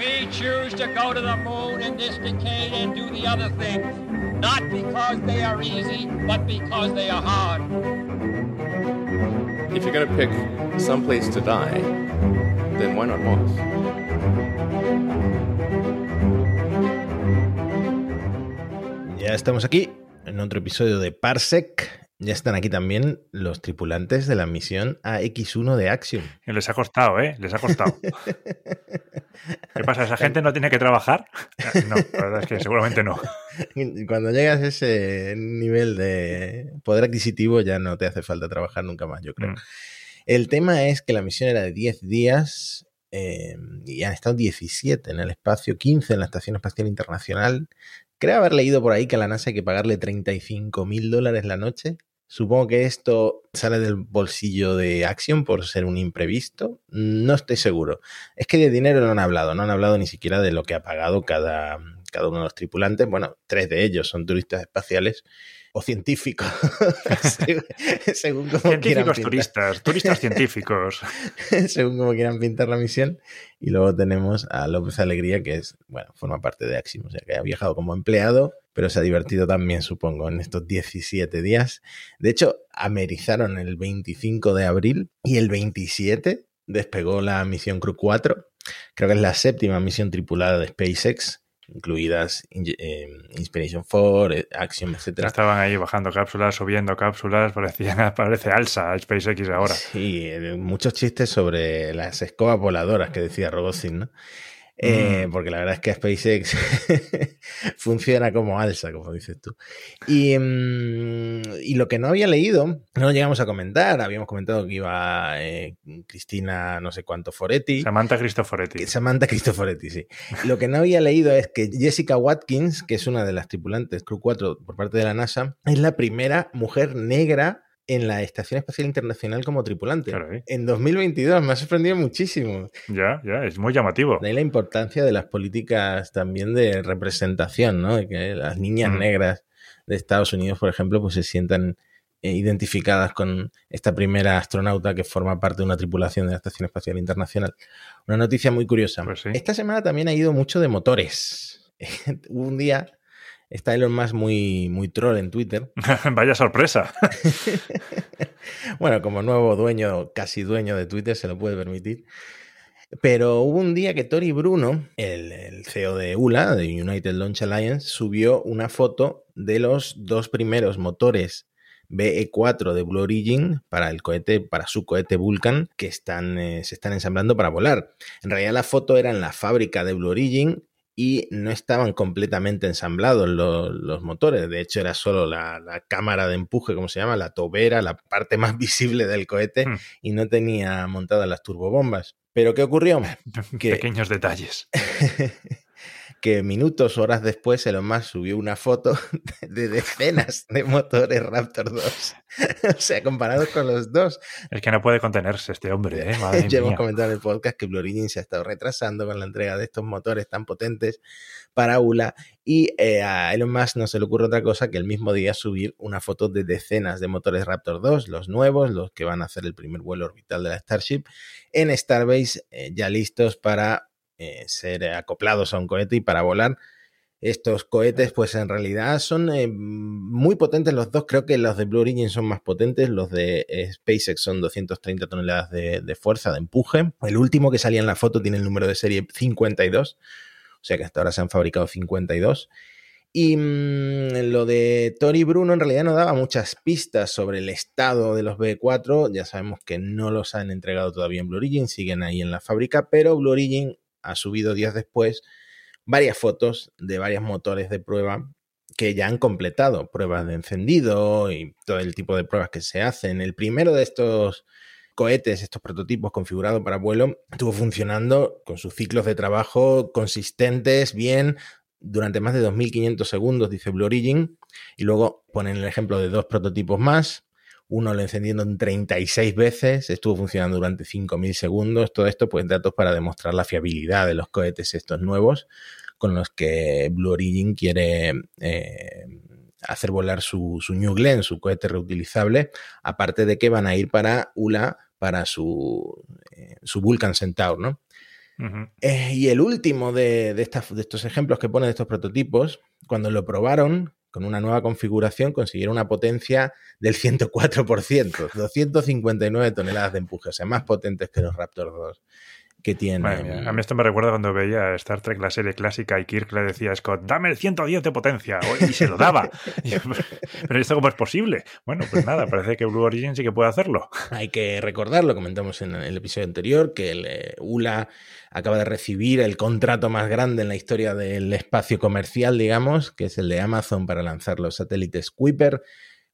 We choose to go to the moon in this decade and do the other things, not because they are easy, but because they are hard. If you're going to pick some place to die, then why not Mars? Ya estamos aquí en otro episodio de Parsec. Ya están aquí también los tripulantes de la misión AX1 de Axiom. Les ha costado, ¿eh? Les ha costado. ¿Qué pasa? ¿Esa gente no tiene que trabajar? No, la verdad es que seguramente no. Cuando llegas a ese nivel de poder adquisitivo ya no te hace falta trabajar nunca más, yo creo. Mm. El tema es que la misión era de 10 días eh, y han estado 17 en el espacio, 15 en la Estación Espacial Internacional. Creo haber leído por ahí que a la NASA hay que pagarle 35 mil dólares la noche. Supongo que esto sale del bolsillo de Axiom por ser un imprevisto. No estoy seguro. Es que de dinero no han hablado, no han hablado ni siquiera de lo que ha pagado cada, cada uno de los tripulantes. Bueno, tres de ellos son turistas espaciales o científicos, según como quieran Científicos turistas, turistas científicos. según como quieran pintar la misión. Y luego tenemos a López Alegría, que es, bueno, forma parte de Axiom, o sea, que ha viajado como empleado, pero se ha divertido también, supongo, en estos 17 días. De hecho, amerizaron el 25 de abril y el 27 despegó la misión Crew 4. Creo que es la séptima misión tripulada de SpaceX, incluidas eh, Inspiration 4, eh, Axiom, etc. Estaban ahí bajando cápsulas, subiendo cápsulas, parecía, parece alza SpaceX ahora. Sí, eh, muchos chistes sobre las escobas voladoras que decía Rogozin, ¿no? Eh, Mm. Porque la verdad es que SpaceX funciona como alza, como dices tú. Y, mm, y lo que no había leído, no lo llegamos a comentar, habíamos comentado que iba eh, Cristina no sé cuánto Foretti. Samantha Cristoforetti. Samantha Cristoforetti, sí. Lo que no había leído es que Jessica Watkins, que es una de las tripulantes Crew 4 por parte de la NASA, es la primera mujer negra en la Estación Espacial Internacional como tripulante. Claro, ¿eh? En 2022 me ha sorprendido muchísimo. Ya, ya, es muy llamativo. De ahí la importancia de las políticas también de representación, ¿no? De que las niñas Mm. negras de Estados Unidos, por ejemplo, pues se sientan eh, identificadas con esta primera astronauta que forma parte de una tripulación de la Estación Espacial Internacional. Una noticia muy curiosa. Pues sí. Esta semana también ha ido mucho de motores. Hubo un día, está Elon Musk muy, muy troll en Twitter. Vaya sorpresa. Bueno, como nuevo dueño, casi dueño de Twitter, se lo puede permitir. Pero hubo un día que Tori Bruno, el, el CEO de ULA, de United Launch Alliance, subió una foto de los dos primeros motores BE4 de Blue Origin para el cohete, para su cohete Vulcan, que están, eh, se están ensamblando para volar. En realidad la foto era en la fábrica de Blue Origin y no estaban completamente ensamblados los, los motores. De hecho, era solo la, la cámara de empuje, como se llama, la tobera, la parte más visible del cohete, Hmm. y no tenía montadas las turbobombas. Pero ¿qué ocurrió? Que- Pequeños detalles. que minutos, horas después, Elon Musk subió una foto de decenas de motores Raptor 2. o sea, comparados con los dos. Es que no puede contenerse este hombre, ¿eh? Madre ya hemos comentado en el podcast que Blue Origin se ha estado retrasando con la entrega de estos motores tan potentes para ULA y eh, a Elon Musk no se le ocurre otra cosa que el mismo día subir una foto de decenas de motores Raptor 2, los nuevos, los que van a hacer el primer vuelo orbital de la Starship, en Starbase eh, ya listos para eh, ser acoplados a un cohete y para volar. Estos cohetes, pues en realidad son eh, muy potentes los dos. Creo que los de Blue Origin son más potentes. Los de eh, SpaceX son 230 toneladas de, de fuerza, de empuje. El último que salía en la foto tiene el número de serie 52. O sea que hasta ahora se han fabricado 52. Y mmm, lo de Tori Bruno en realidad no daba muchas pistas sobre el estado de los B4. Ya sabemos que no los han entregado todavía en Blue Origin, siguen ahí en la fábrica, pero Blue Origin ha subido días después varias fotos de varios motores de prueba que ya han completado pruebas de encendido y todo el tipo de pruebas que se hacen. El primero de estos cohetes, estos prototipos configurados para vuelo, estuvo funcionando con sus ciclos de trabajo consistentes, bien, durante más de 2.500 segundos, dice Blue Origin, y luego ponen el ejemplo de dos prototipos más, uno lo encendiendo en 36 veces, estuvo funcionando durante 5.000 segundos, todo esto pues datos para demostrar la fiabilidad de los cohetes estos nuevos con los que Blue Origin quiere eh, hacer volar su, su, New Glenn, su cohete reutilizable, aparte de que van a ir para ULA, para su, eh, su Vulcan Centaur, ¿no? Eh, y el último de, de, de estos ejemplos que pone de estos prototipos, cuando lo probaron con una nueva configuración, consiguieron una potencia del 104%, 259 toneladas de empuje, o sea, más potentes que los Raptor 2 que tiene. a mí esto me recuerda cuando veía Star Trek, la serie clásica, y Kirk le decía a Scott, dame el 110 de potencia, y se lo daba. Pero esto cómo es posible? Bueno, pues nada, parece que Blue Origin sí que puede hacerlo. Hay que recordar, lo comentamos en el episodio anterior, que el eh, ULA acaba de recibir el contrato más grande en la historia del espacio comercial, digamos, que es el de Amazon para lanzar los satélites Kuiper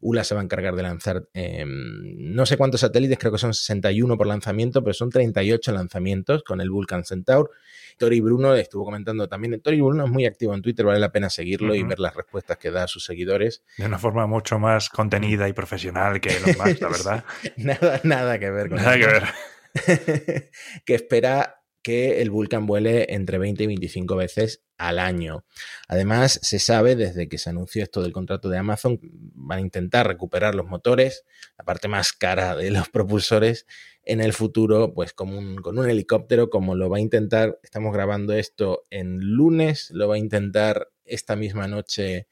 ULA se va a encargar de lanzar em, no sé cuántos satélites, creo que son 61 por lanzamiento, pero son 38 lanzamientos con el Vulcan Centaur. Tori Bruno estuvo comentando también. Tori Bruno es muy activo en Twitter, vale la pena seguirlo y ver las respuestas que da a sus seguidores. De una forma mucho más contenida y profesional que los más, la verdad. nada, nada que ver con Nada que ver. que espera que el Vulcan vuele entre 20 y 25 veces al año. Además, se sabe desde que se anunció esto del contrato de Amazon, van a intentar recuperar los motores, la parte más cara de los propulsores, en el futuro, pues con un, helicóptero, como lo va a intentar, estamos grabando esto en lunes, lo va a intentar esta misma noche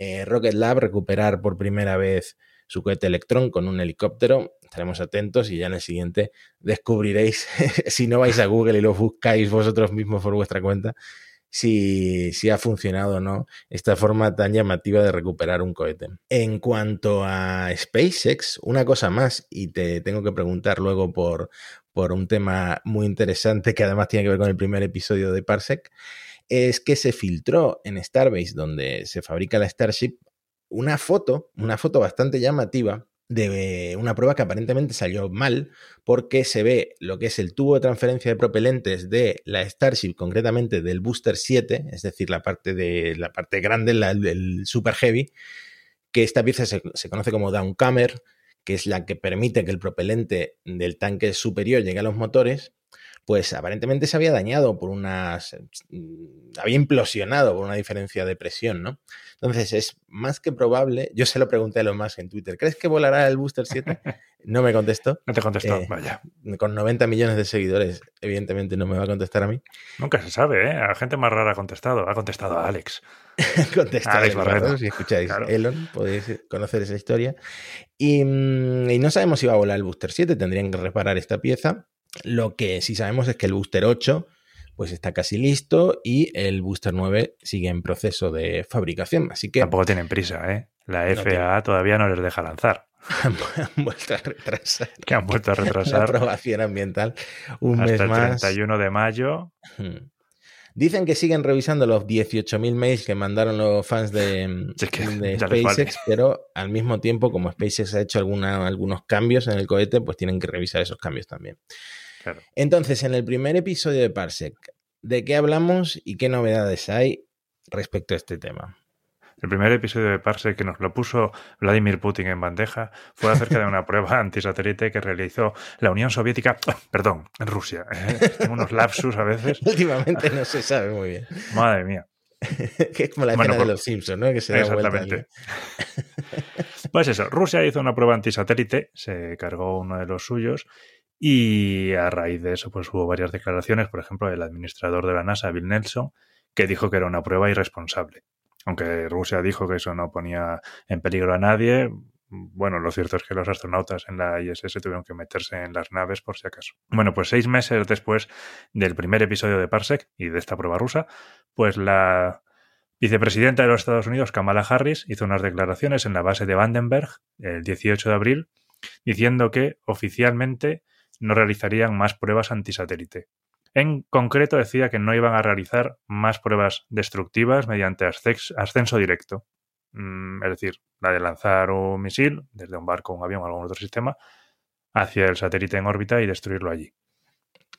eh, Rocket Lab recuperar por primera vez su cohete Electron con un helicóptero. Estaremos atentos y ya en el siguiente descubriréis, si no vais a Google y lo buscáis vosotros mismos por vuestra cuenta, si, si, ha funcionado o no esta forma tan llamativa de recuperar un cohete. En cuanto a SpaceX, una cosa más, y te tengo que preguntar luego por, por un tema muy interesante que además tiene que ver con el primer episodio de Parsec, es que se filtró en Starbase, donde se fabrica la Starship, una foto, una foto bastante llamativa de una prueba que aparentemente salió mal porque se ve lo que es el tubo de transferencia de propelentes de la Starship, concretamente del Booster 7, es decir, la parte de la parte grande, el Super Heavy, que esta pieza se, se conoce como downcamer, que es la que permite que el propelente del tanque superior llegue a los motores pues aparentemente se había dañado por unas... Mm, había implosionado por una diferencia de presión, ¿no? Entonces es más que probable, yo se lo pregunté a lo más en Twitter, ¿crees que volará el Booster 7? No me contestó. No te contestó, eh, vaya. Con 90 millones de seguidores, evidentemente no me va a contestar a mí. Nunca se sabe, ¿eh? A gente más rara ha contestado. Ha contestado a Alex. Contesta Alex Barreto. Si escucháis Elon, podéis conocer esa historia. Y, mm, y no sabemos si va a volar el Booster 7, tendrían que reparar esta pieza lo que sí sabemos es que el Booster 8 pues está casi listo y el Booster 9 sigue en proceso de fabricación. Así que. Tampoco tienen prisa, ¿eh? La FAA todavía no les deja lanzar. han vuelto a retrasar. Que han vuelto a retrasar. La aprobación ambiental un Hasta mes el más. 31 de mayo. Dicen que siguen revisando los 18.000 mails que mandaron los fans de, vale. SpaceX, pero al mismo tiempo, como SpaceX ha hecho alguna- algunos cambios en el cohete, pues tienen que revisar esos cambios también. Claro. Entonces, en el primer episodio de Parsec, ¿de qué hablamos y qué novedades hay respecto a este tema? El primer episodio de Parsec que nos lo puso Vladimir Putin en bandeja fue acerca de una prueba antisatélite que realizó la Unión Soviética, perdón, en Rusia. ¿eh? Tengo unos lapsus a veces. Últimamente no se sabe muy bien. Madre mía. que es como la Bueno, escena por- de los Simpsons, ¿no? Que se da vuelta Exactamente. Pues eso, Rusia hizo una prueba antisatélite, se cargó uno de los suyos y a raíz de eso pues hubo varias declaraciones, por ejemplo, del administrador de la NASA, Bill Nelson, que dijo que era una prueba irresponsable. Aunque Rusia dijo que eso no ponía en peligro a nadie, bueno, lo cierto es que los astronautas en la ISS tuvieron que meterse en las naves por si acaso. Bueno, pues seis meses después del primer episodio de Parsec y de esta prueba rusa, pues la vicepresidenta de los Estados Unidos, Kamala Harris, hizo unas declaraciones en la base de Vandenberg el 18 de abril diciendo que oficialmente no realizarían más pruebas antisatélite. En concreto decía que no iban a realizar más pruebas destructivas mediante ascenso directo. Mm, Es decir, la de lanzar un misil desde un barco, un avión o algún otro sistema hacia el satélite en órbita y destruirlo allí.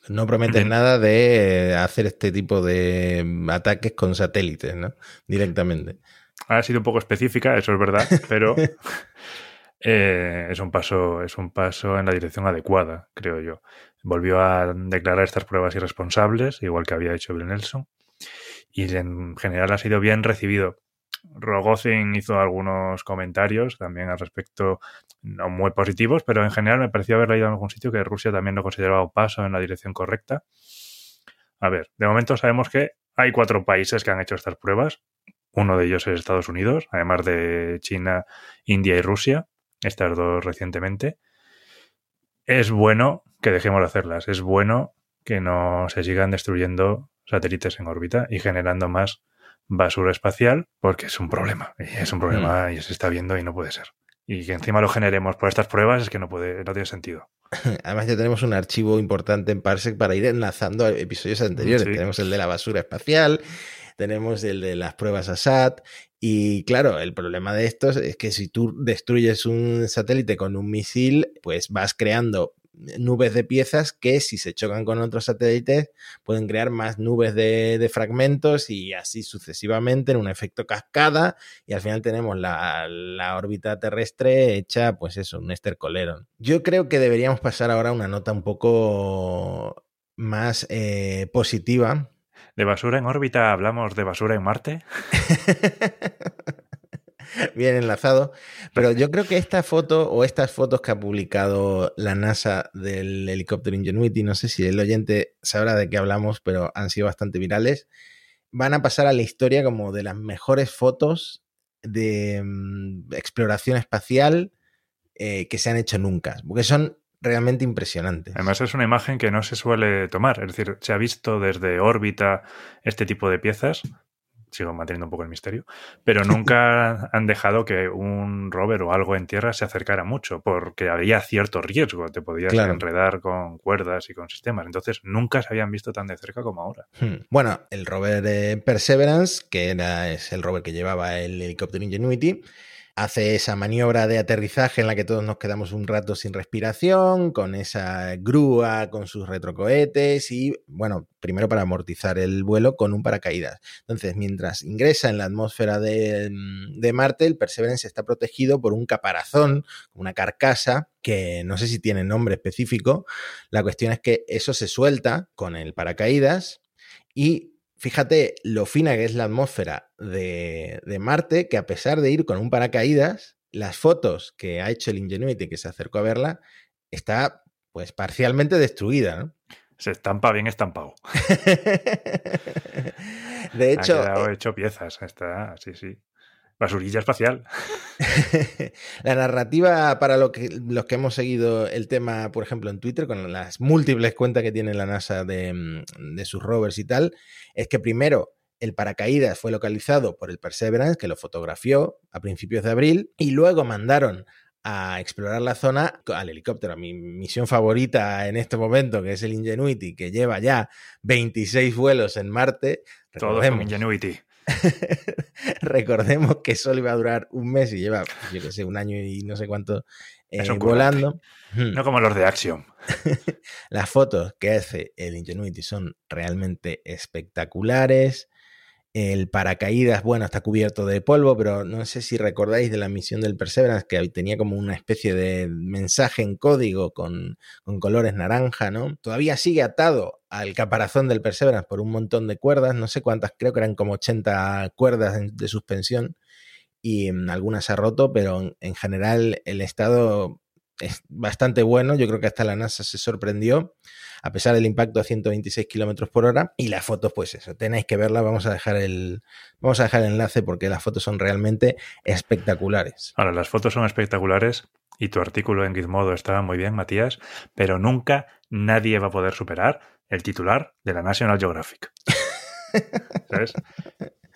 No prometen nada de hacer este tipo de ataques con satélites, ¿no? Directamente. Ha sido un poco específica, eso es verdad, pero eh, es un paso, es un paso en la dirección adecuada, creo yo. Volvió a declarar estas pruebas irresponsables, igual que había hecho Bill Nelson, y en general ha sido bien recibido. Rogozin hizo algunos comentarios también al respecto, no muy positivos, pero en general me pareció haber leído en algún sitio que Rusia también lo consideraba un paso en la dirección correcta. A ver, de momento sabemos que hay cuatro países que han hecho estas pruebas. Uno de ellos es Estados Unidos, además de China, India y Rusia, estas dos recientemente. Es bueno que dejemos de hacerlas, es bueno que no se sigan destruyendo satélites en órbita y generando más basura espacial, porque es un problema, es un problema y se está viendo y no puede ser. Y que encima lo generemos por estas pruebas es que no puede, no tiene sentido. Además ya tenemos un archivo importante en Parsec para ir enlazando a episodios anteriores. Tenemos el de la basura espacial, tenemos el de las pruebas ASAT. Y claro, el problema de estos es que si tú destruyes un satélite con un misil, pues vas creando nubes de piezas que si se chocan con otros satélites pueden crear más nubes de, fragmentos y así sucesivamente en un efecto cascada y al final tenemos la, órbita terrestre hecha pues eso, un estercolero. Yo creo que deberíamos pasar ahora a una nota un poco más eh, positiva. ¿De basura en órbita hablamos de basura en Marte? bien enlazado. Pero yo creo que esta foto o estas fotos que ha publicado la NASA del helicóptero Ingenuity, no sé si el oyente sabrá de qué hablamos, pero han sido bastante virales, van a pasar a la historia como de las mejores fotos de mm, exploración espacial eh, que se han hecho nunca, porque son realmente impresionantes. Además es una imagen que no se suele tomar, es decir, se ha visto desde órbita este tipo de piezas, sigo manteniendo un poco el misterio, pero nunca han dejado que un rover o algo en tierra se acercara mucho, porque había cierto riesgo, te podías enredar con cuerdas y con sistemas, entonces nunca se habían visto tan de cerca como ahora. Hmm. Bueno, el rover eh, Perseverance, que era, es el rover que llevaba el helicóptero Ingenuity, hace esa maniobra de aterrizaje en la que todos nos quedamos un rato sin respiración, con esa grúa, con sus retrocohetes y, bueno, primero para amortizar el vuelo con un paracaídas. Entonces, mientras ingresa en la atmósfera de, de Marte, el Perseverance está protegido por un caparazón, una carcasa que no sé si tiene nombre específico. La cuestión es que eso se suelta con el paracaídas y fíjate lo fina que es la atmósfera de, Marte, que a pesar de ir con un paracaídas, las fotos que ha hecho el Ingenuity que se acercó a verla, está pues parcialmente destruida, ¿no? Se estampa bien estampado. de hecho. Ha quedado eh hecho piezas. Está, sí, sí. Basurilla espacial. la narrativa para lo que, los que hemos seguido el tema, por ejemplo, en Twitter, con las múltiples cuentas que tiene la NASA de, mm, de sus rovers y tal, es que primero el paracaídas fue localizado por el Perseverance, que lo fotografió a principios de abril, y luego mandaron a explorar la zona al helicóptero. Mi misión favorita en este momento, que es el Ingenuity, que lleva ya 26 vuelos en Marte. Todo con Ingenuity. Recordemos que solo iba a durar un mes y lleva, yo que sé, un año y no sé cuánto eh, volando. No como los de Axiom. Las fotos que hace el Ingenuity son realmente espectaculares. El paracaídas, bueno, está cubierto de polvo, pero no sé si recordáis de la misión del Perseverance que tenía como una especie de mensaje en código con, colores naranja, ¿no? Todavía sigue atado al caparazón del Perseverance por un montón de cuerdas, no sé cuántas, creo que eran como 80 cuerdas de suspensión y mm, algunas se ha roto, pero en general el estado es bastante bueno. Yo creo que hasta la NASA se sorprendió, a pesar del impacto a 126 kilómetros por hora. Y las fotos, pues eso, tenéis que verlas. Vamos a dejar el, vamos a dejar el enlace porque las fotos son realmente espectaculares. Ahora, las fotos son espectaculares y tu artículo en Gizmodo estaba muy bien, Matías, pero nunca nadie va a poder superar el titular de la National Geographic. ¿Sabes?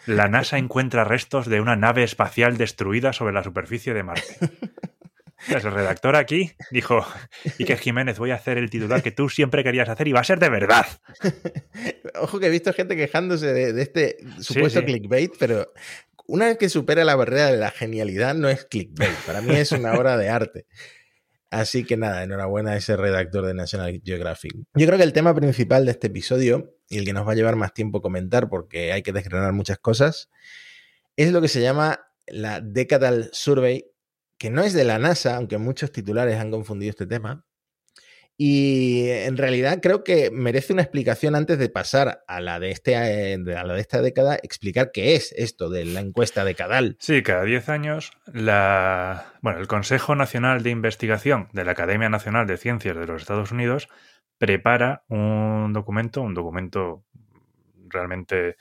La NASA encuentra restos de una nave espacial destruida sobre la superficie de Marte. El redactor aquí dijo, y que Jiménez, voy a hacer el titular que tú siempre querías hacer y va a ser de verdad. Ojo que he visto gente quejándose de, este supuesto clickbait, pero una vez que supera la barrera de la genialidad no es clickbait, para mí es una obra de arte. Así que nada, enhorabuena a ese redactor de National Geographic. Yo creo que el tema principal de este episodio, y el que nos va a llevar más tiempo comentar porque hay que desgranar muchas cosas, es lo que se llama la Decadal Survey que no es de la NASA, aunque muchos titulares han confundido este tema. Y en realidad creo que merece una explicación antes de pasar a la de, este, eh, a la de esta década, explicar qué es esto de la encuesta decadal. Sí, cada 10 años la, bueno, el Consejo Nacional de Investigación de la Academia Nacional de Ciencias de los Estados Unidos prepara un documento, un documento realmente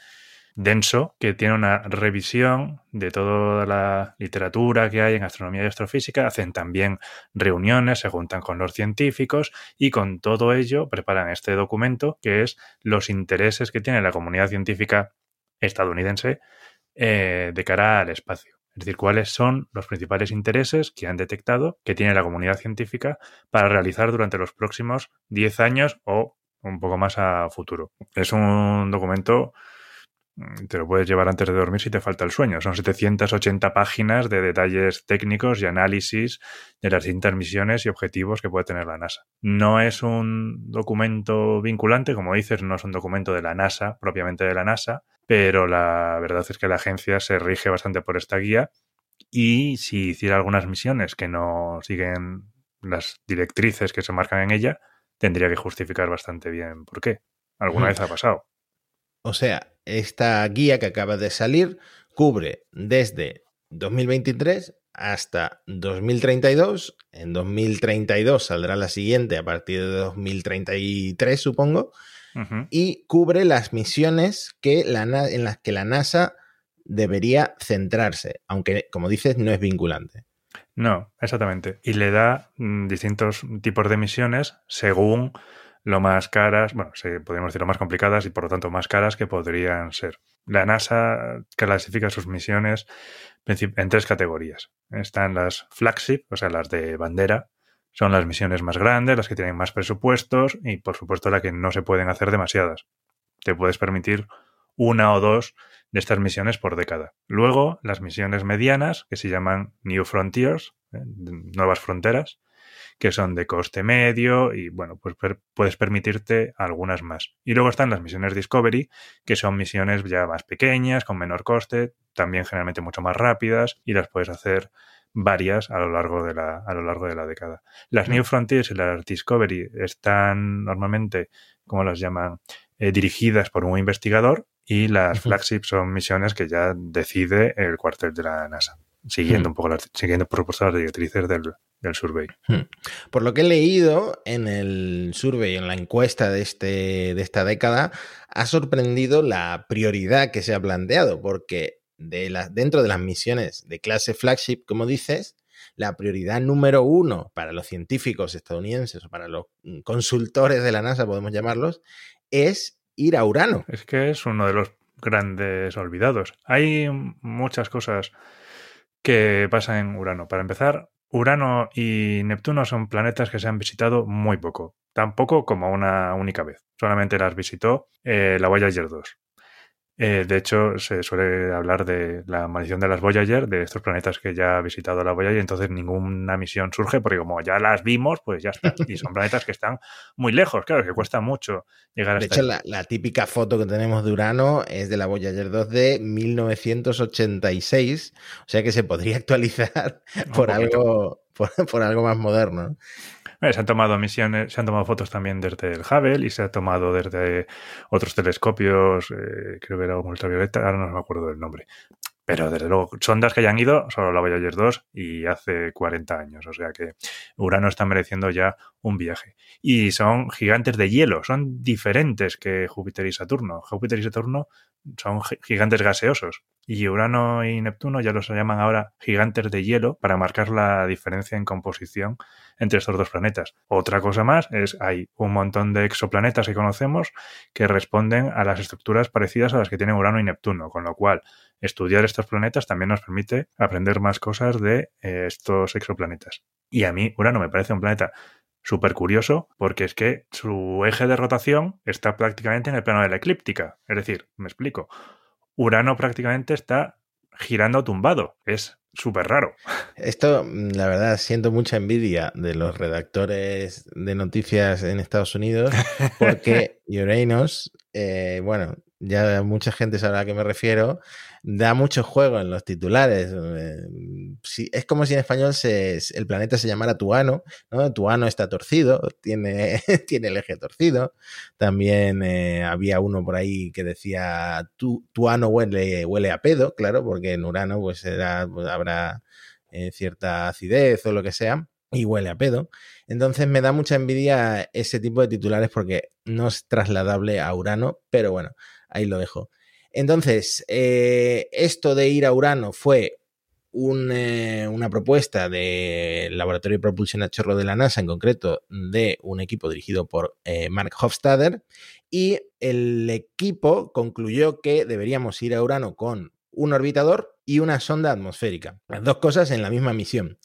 denso que tiene una revisión de toda la literatura que hay en astronomía y astrofísica. Hacen también reuniones, se juntan con los científicos y con todo ello preparan este documento que es los intereses que tiene la comunidad científica estadounidense eh, de cara al espacio. Es decir, cuáles son los principales intereses que han detectado que tiene la comunidad científica para realizar durante los próximos 10 años o un poco más a futuro. Es un documento te lo puedes llevar antes de dormir si te falta el sueño. Son 780 páginas de detalles técnicos y análisis de las distintas misiones y objetivos que puede tener la NASA. No es un documento vinculante, como dices, no es un documento de la NASA, propiamente de la NASA, pero la verdad es que la agencia se rige bastante por esta guía y si hiciera algunas misiones que no siguen las directrices que se marcan en ella, tendría que justificar bastante bien por qué. Alguna vez ha pasado. O sea, esta guía que acaba de salir cubre desde 2023 hasta 2032. En 2032 saldrá la siguiente a partir de 2033, supongo. Y cubre las misiones que la, en las que la NASA debería centrarse, aunque, como dices, no es vinculante. No, exactamente. Y le da mm, distintos tipos de misiones según lo más caras, bueno, podríamos decir lo más complicadas y por lo tanto más caras que podrían ser. La NASA clasifica sus misiones en tres categorías. Están las flagship, o sea, las de bandera, son las misiones más grandes, las que tienen más presupuestos y por supuesto las que no se pueden hacer demasiadas. Te puedes permitir una o dos de estas misiones por década. Luego, las misiones medianas, que se llaman New Frontiers, ¿eh? nuevas fronteras, que son de coste medio y bueno, pues puedes permitirte algunas más. Y luego están las misiones Discovery, que son misiones ya más pequeñas, con menor coste, también generalmente mucho más rápidas y las puedes hacer varias a lo largo de la, a lo largo de la década. Las New Frontiers y las Discovery están normalmente, como las llaman, eh, dirigidas por un investigador y las flagships son misiones que ya decide el cuartel de la NASA siguiendo un poco las, siguiendo por supuesto las directrices del, del survey. Hmm. Por lo que he leído en el survey, en la encuesta de, este, de esta década, ha sorprendido la prioridad que se ha planteado, porque de la, dentro de las misiones de clase flagship, como dices, la prioridad número uno para los científicos estadounidenses o para los consultores de la NASA, podemos llamarlos, es ir a Urano. Es que es uno de los grandes olvidados. Hay muchas cosas que pasa en Urano. Para empezar, Urano y Neptuno son planetas que se han visitado muy poco, tampoco como una única vez. Solamente las visitó eh, la Voyager 2. Eh, de hecho, se suele hablar de la maldición de las Voyager, de estos planetas que ya ha visitado la Voyager, entonces ninguna misión surge porque como ya las vimos, pues ya está. Y son planetas que están muy lejos, claro, que cuesta mucho llegar hasta De hecho, la, típica foto que tenemos de Urano es de la Voyager 2 de 1986, o sea que se podría actualizar por algo, por, algo más moderno. Se han tomado misiones, se han tomado fotos también desde el Hubble y se ha tomado desde otros telescopios, eh, creo que era un ultravioleta, ahora no me acuerdo del nombre. Pero desde luego, sondas que hayan ido, solo la Voyager 2 y hace 40 años. O sea que Urano está mereciendo ya un viaje. Y son gigantes de hielo, son diferentes que Júpiter y Saturno. Júpiter y Saturno son gigantes gaseosos. Y Urano y Neptuno ya los llaman ahora gigantes de hielo para marcar la diferencia en composición entre estos dos planetas. Otra cosa más es hay un montón de exoplanetas que conocemos que responden a las estructuras parecidas a las que tienen Urano y Neptuno, con lo cual estudiar estos planetas también nos permite aprender más cosas de eh, estos exoplanetas. Y a mí Urano me parece un planeta súper curioso porque es que su eje de rotación está prácticamente en el plano de la eclíptica. Es decir, me explico. Urano prácticamente está girando tumbado. Es súper raro. Esto, mm, la verdad, siento mucha envidia de los redactores de noticias en Estados Unidos porque Uranus, eh, bueno, ya mucha gente sabrá a qué me refiero, da mucho juego en los titulares. Eh, es como si en español se, el planeta se llamara Tuano, ¿no? Tuano está torcido, tiene, tiene el eje torcido. También eh, había uno por ahí que decía tu, Tuano huele, huele a pedo, claro, porque en Urano pues, pues habrá eh, cierta acidez o lo que sea. y huele a pedo. Entonces me da mucha envidia ese tipo de titulares porque no es trasladable a Urano, pero bueno, ahí lo dejo. Entonces, eh, esto de ir a Urano fue eh, una propuesta del Laboratorio de Propulsión a Chorro de la NASA, en concreto de un equipo dirigido por eh, Mark Hofstadter, y el equipo concluyó que deberíamos ir a Urano con un orbitador y una sonda atmosférica. Las dos cosas en la misma misión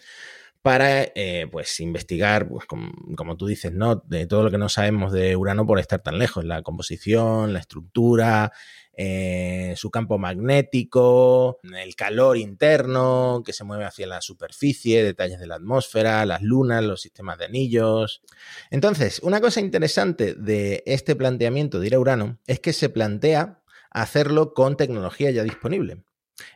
para eh, pues investigar, pues, como, tú dices, ¿no? De todo lo que no sabemos de Urano por estar tan lejos, la composición, la estructura, eh, su campo magnético, el calor interno que se mueve hacia la superficie, detalles de la atmósfera, las lunas, los sistemas de anillos. Entonces, una cosa interesante de este planteamiento de ir a Urano es que se plantea hacerlo con tecnología ya disponible.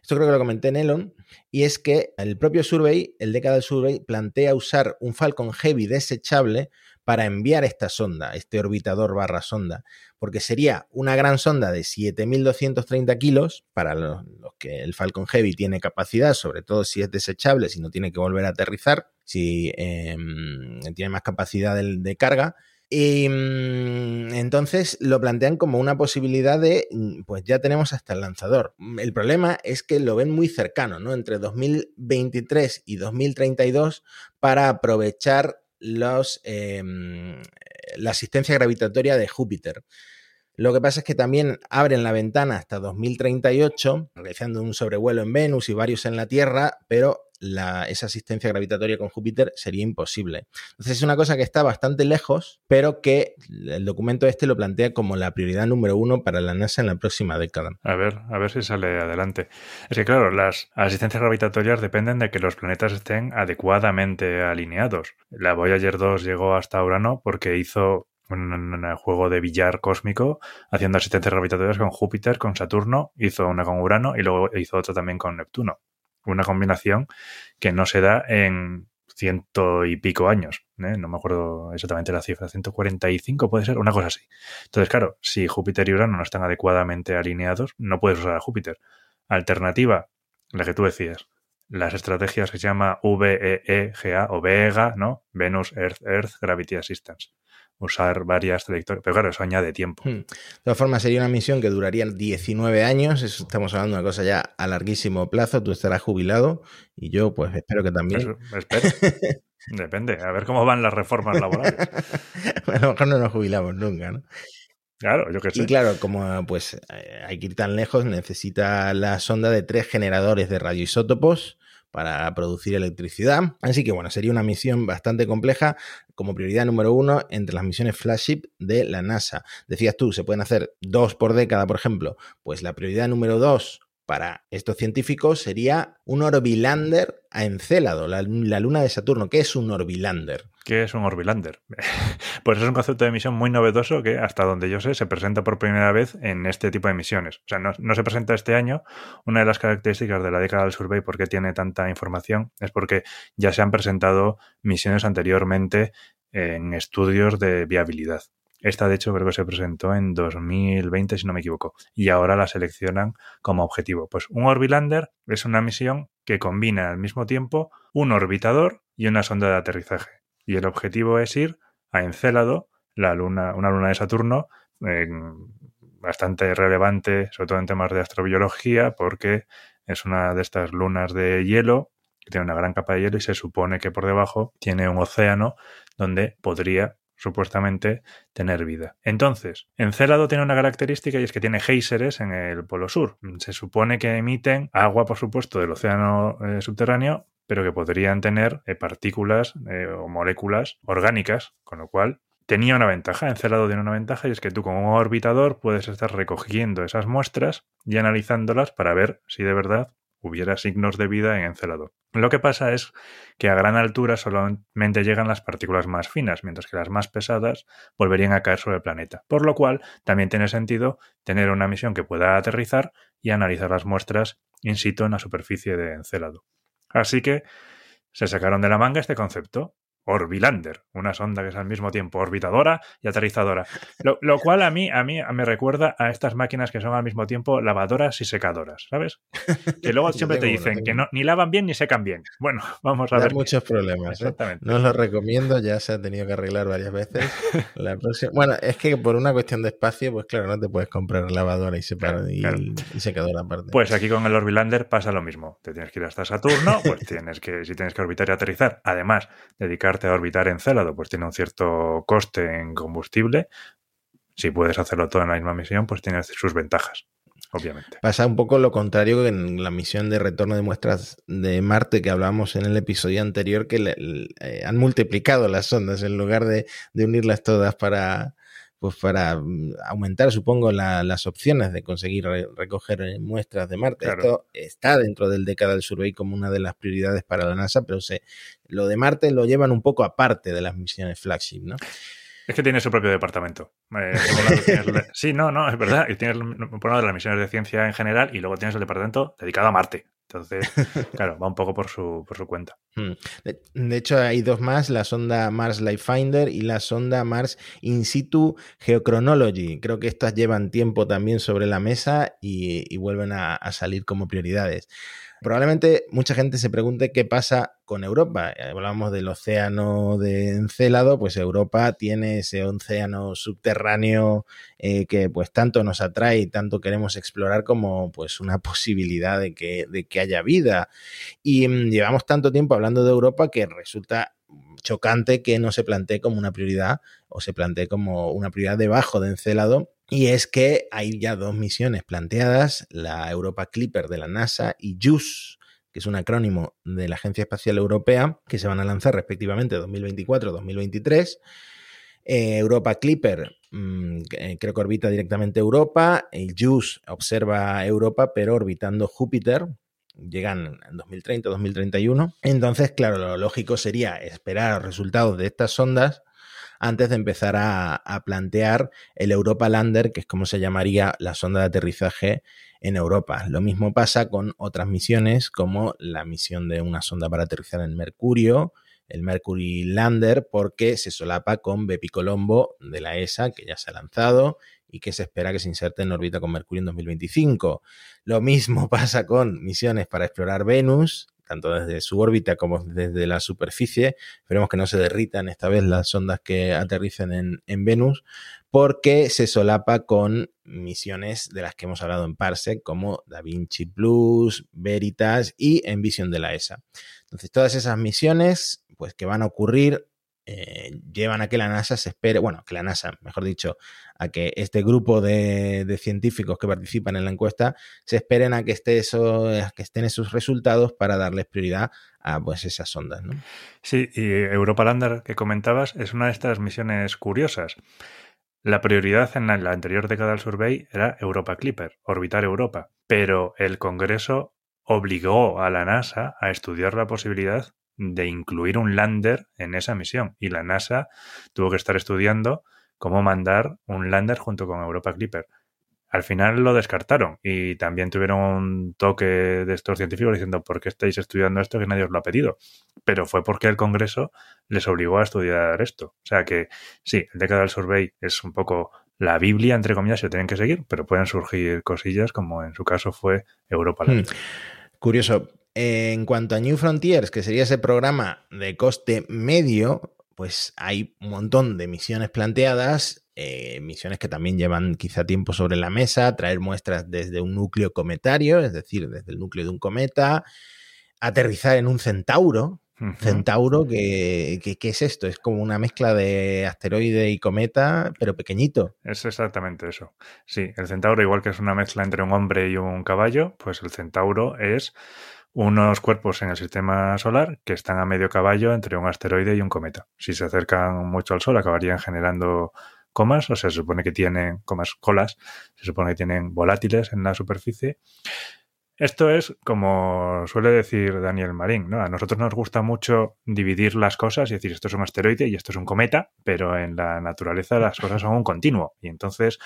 Esto creo que lo comenté en Elon, y es que el propio Survey, el Decadal Survey, plantea usar un Falcon Heavy desechable para enviar esta sonda, este orbitador barra sonda, porque sería una gran sonda de 7.230 kilos, para los, que el Falcon Heavy tiene capacidad, sobre todo si es desechable, si no tiene que volver a aterrizar, si em, tiene más capacidad de carga, y mm, entonces lo plantean como una posibilidad de, mm, pues ya tenemos hasta el lanzador. Mm, el problema es que lo ven muy cercano, ¿no? Entre 2023 y 2032 para aprovechar los, em, la asistencia gravitatoria de Júpiter. Lo que pasa es que también abren la ventana hasta 2038, realizando un sobrevuelo en Venus y varios en la Tierra, pero esa asistencia gravitatoria con Júpiter sería imposible. Entonces es una cosa que está bastante lejos, pero que el documento este lo plantea como la prioridad número uno para la NASA en la próxima década. A ver, a ver si sale adelante. Es que claro, las asistencias gravitatorias dependen de que los planetas estén adecuadamente alineados. La Voyager 2 llegó hasta Urano porque hizo un, juego de billar cósmico haciendo asistencias gravitatorias con Júpiter, con Saturno, hizo una con Urano y luego hizo otra también con Neptuno una combinación que no se da en ciento y pico años. ¿eh? No me acuerdo exactamente la cifra, 145 puede ser, una cosa así. Entonces, claro, si Júpiter y Urano no están adecuadamente alineados, no puedes usar a Júpiter. Alternativa, la que tú decías, las estrategias que se llama VEEGA o VEGA, ¿no? Venus Earth Earth Gravity Assistance usar varias trayectorias. Pero claro, eso añade tiempo. Hmm. De todas formas, sería una misión que duraría 19 años. estamos hablando de una cosa ya a larguísimo plazo. Tú estarás jubilado y yo, pues, espero que también. espero. Depende, a ver cómo van las reformas laborales. a lo mejor no nos jubilamos nunca, ¿no? Claro, yo que sé. Y claro, como pues eh, hay que ir tan lejos, necesita la sonda de tres generadores de radioisótopos para producir electricidad. Así que bueno, sería una misión bastante compleja como prioridad número uno entre las misiones flagship de la NASA. Decías tú, se pueden hacer dos por década, por ejemplo. Pues la prioridad número dos para estos científicos sería un Orbilander a Encélado, la, luna de Saturno. ¿Qué es un Orbilander? ¿Qué es un Orbilander? pues es un concepto de misión muy novedoso que, hasta donde yo sé, se presenta por primera vez en este tipo de misiones. O sea, no, no se presenta este año. Una de las características de la década del Survey, por qué tiene tanta información, es porque ya se han presentado misiones anteriormente en estudios de viabilidad. Esta, de hecho, creo que se presentó en 2020, si no me equivoco, y ahora la seleccionan como objetivo. Pues un Orbilander es una misión que combina al mismo tiempo un orbitador y una sonda de aterrizaje. Y el objetivo es ir a Encélado, la luna, una luna de Saturno, bastante relevante, sobre todo en temas de astrobiología, porque es una de estas lunas de hielo que tiene una gran capa de hielo y se supone que por debajo tiene un océano donde podría supuestamente tener vida. Entonces, Encélado tiene una característica y es que tiene géiseres en el polo sur. Se supone que emiten agua, por supuesto, del océano eh, subterráneo, pero que podrían tener eh, partículas eh, o moléculas orgánicas, con lo cual tenía una ventaja. Encélado tiene una ventaja y es que tú con un orbitador puedes estar recogiendo esas muestras y analizándolas para ver si de verdad hubiera signos de vida en Encélado. Lo que pasa es que a gran altura solamente llegan las partículas más finas, mientras que las más pesadas volverían a caer sobre el planeta. Por lo cual, también tiene sentido tener una misión que pueda aterrizar y analizar las muestras in situ en la superficie de Encélado. Así que se sacaron de la manga este concepto. Orbilander, una sonda que es al mismo tiempo orbitadora y aterrizadora. Lo, lo, cual a mí, a mí me recuerda a estas máquinas que son al mismo tiempo lavadoras y secadoras, ¿sabes? Que luego siempre te dicen que no, ni lavan bien ni secan bien. Bueno, vamos a da ver. muchos problemas. ¿eh? Exactamente. No os lo recomiendo, ya se ha tenido que arreglar varias veces. La próxima... Bueno, es que por una cuestión de espacio, pues claro, no te puedes comprar lavadora y. Claro, claro. y, secadora aparte. Pues aquí con el Orbilander pasa lo mismo. Te tienes que ir hasta Saturno, pues tienes que, si tienes que orbitar y aterrizar, además, dedicarte a orbitar en Célado, pues tiene un cierto coste en combustible. Si puedes hacerlo todo en la misma misión, pues tiene sus ventajas, obviamente. Pasa un poco lo contrario que en la misión de retorno de muestras de Marte que hablamos en el episodio anterior, que le, eh, han multiplicado las sondas en lugar de unirlas todas para, pues para mm, aumentar, supongo, la, las opciones de conseguir re, recoger eh, muestras de Marte. Claro. Esto está dentro del Decadal Survey como una de las prioridades para la NASA, pero se, lo de Marte lo llevan un poco aparte de las misiones flagship, ¿no? Es que tiene su propio departamento. Eh, tienes, sí, no, no, es verdad. Y tienes por una de las misiones de ciencia en general y luego tienes el departamento dedicado a Marte. Entonces, claro, va un poco por su, por su cuenta. Hmm. De, de, hecho, hay dos más, la sonda Mars Life Finder y la sonda Mars In Situ Geochronology. Creo que estas llevan tiempo también sobre la mesa y, y vuelven a, a salir como prioridades. Probablemente mucha gente se pregunte qué pasa con Europa. Hablamos del océano de Encélado, pues Europa tiene ese océano subterráneo eh, que pues tanto nos atrae y tanto queremos explorar como pues una posibilidad de que, de que haya vida. Y mmm, llevamos tanto tiempo hablando de Europa que resulta chocante que no se plantee como una prioridad o se plantee como una prioridad debajo de Encélado y es que hay ya dos misiones planteadas, la Europa Clipper de la NASA y JUICE, que es un acrónimo de la Agencia Espacial Europea, que se van a lanzar respectivamente 2024-2023. Eh, Europa Clipper mmm, creo que orbita directamente Europa, el JUICE observa Europa pero orbitando Júpiter, llegan en 2030-2031. Entonces, claro, lo lógico sería esperar los resultados de estas sondas antes de empezar a, plantear el Europa Lander, que es como se llamaría la sonda de aterrizaje en Europa. Lo mismo pasa con otras misiones, como la misión de una sonda para aterrizar en Mercurio, el Mercury Lander, porque se solapa con Bepicolombo de la ESA, que ya se ha lanzado y que se espera que se inserte en órbita con Mercurio en 2025. Lo mismo pasa con misiones para explorar Venus, tanto desde su órbita como desde la superficie. Esperemos que no se derritan esta vez las sondas que aterricen en, en, Venus, porque se solapa con misiones de las que hemos hablado en Parsec, como Da Vinci Plus, Veritas y Envision de la ESA. Entonces, todas esas misiones, pues que van a ocurrir eh, llevan a que la NASA se espere, bueno, que la NASA, mejor dicho, a que este grupo de, científicos que participan en la encuesta se esperen a que, esté eso, a que estén esos resultados para darles prioridad a pues esas ondas, ¿no? Sí, y Europa Lander que comentabas es una de estas misiones curiosas. La prioridad en la anterior década del Survey era Europa Clipper, orbitar Europa, pero el Congreso obligó a la NASA a estudiar la posibilidad de incluir un lander en esa misión. Y la NASA tuvo que estar estudiando cómo mandar un lander junto con Europa Clipper. Al final lo descartaron y también tuvieron un toque de estos científicos diciendo ¿por qué estáis estudiando esto que nadie os lo ha pedido? Pero fue porque el Congreso les obligó a estudiar esto. O sea que sí, el Decadal Survey es un poco la Biblia, entre comillas, se tienen que seguir, pero pueden surgir cosillas como en su caso fue Europa. Hmm. Curioso, en cuanto a New Frontiers, que sería ese programa de coste medio, pues hay un montón de misiones planteadas, eh, misiones que también llevan quizá tiempo sobre la mesa, traer muestras desde un núcleo cometario, es decir, desde el núcleo de un cometa, aterrizar en un centauro. Uh -huh. Centauro, ¿qué, qué, qué es esto? Es como una mezcla de asteroide y cometa, pero pequeñito. Es exactamente eso. Sí, el centauro, igual que es una mezcla entre un hombre y un caballo, pues el centauro es unos cuerpos en el sistema solar que están a medio caballo entre un asteroide y un cometa. Si se acercan mucho al Sol, acabarían generando comas, o sea, se supone que tienen comas, colas, se supone que tienen volátiles en la superficie. Esto es como suele decir Daniel Marín, ¿no? A nosotros nos gusta mucho dividir las cosas y decir esto es un asteroide y esto es un cometa, pero en la naturaleza las cosas son un continuo. Y entonces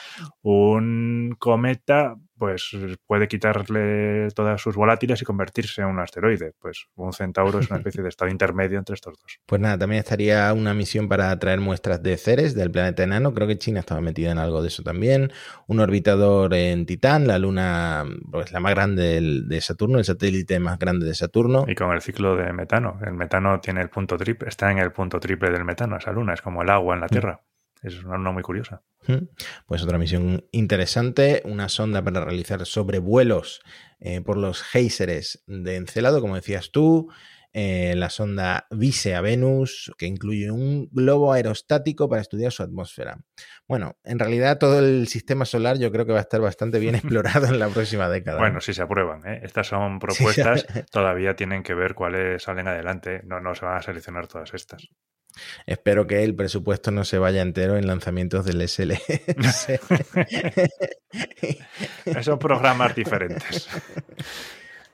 un cometa pues puede quitarle todas sus volátiles y convertirse en un asteroide. Pues un centauro es una especie de estado intermedio entre estos dos. Pues nada, también estaría una misión para traer muestras de Ceres, del planeta enano. Creo que China estaba metida en algo de eso también. Un orbitador en Titán, la luna, pues la más grande de Saturno, el satélite más grande de Saturno. Y con el ciclo de metano. El metano tiene el punto triple, está en el punto triple del metano, esa luna, es como el agua en la Tierra. Es una luna muy curiosa. Pues otra misión interesante, una sonda para realizar sobrevuelos eh, por los géiseres de Encelado, como decías tú, eh, la sonda Vise a Venus, que incluye un globo aerostático para estudiar su atmósfera. Bueno, en realidad todo el sistema solar yo creo que va a estar bastante bien explorado en la próxima década. Bueno, si se aprueban, ¿eh? estas son propuestas, todavía tienen que ver cuáles salen adelante, no, no se van a seleccionar todas estas. Espero que el presupuesto no se vaya entero en lanzamientos del SLS. Son programas diferentes.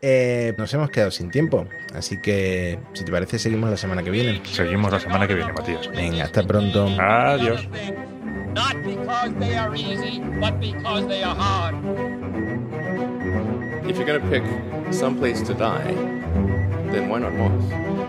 Eh, nos hemos quedado sin tiempo, así que si te parece seguimos la semana que viene. Seguimos la semana que viene, Matías. Venga, hasta pronto. Adiós. Not because they are easy, but because they are hard. If you're going to pick some place to die, then why not Mars?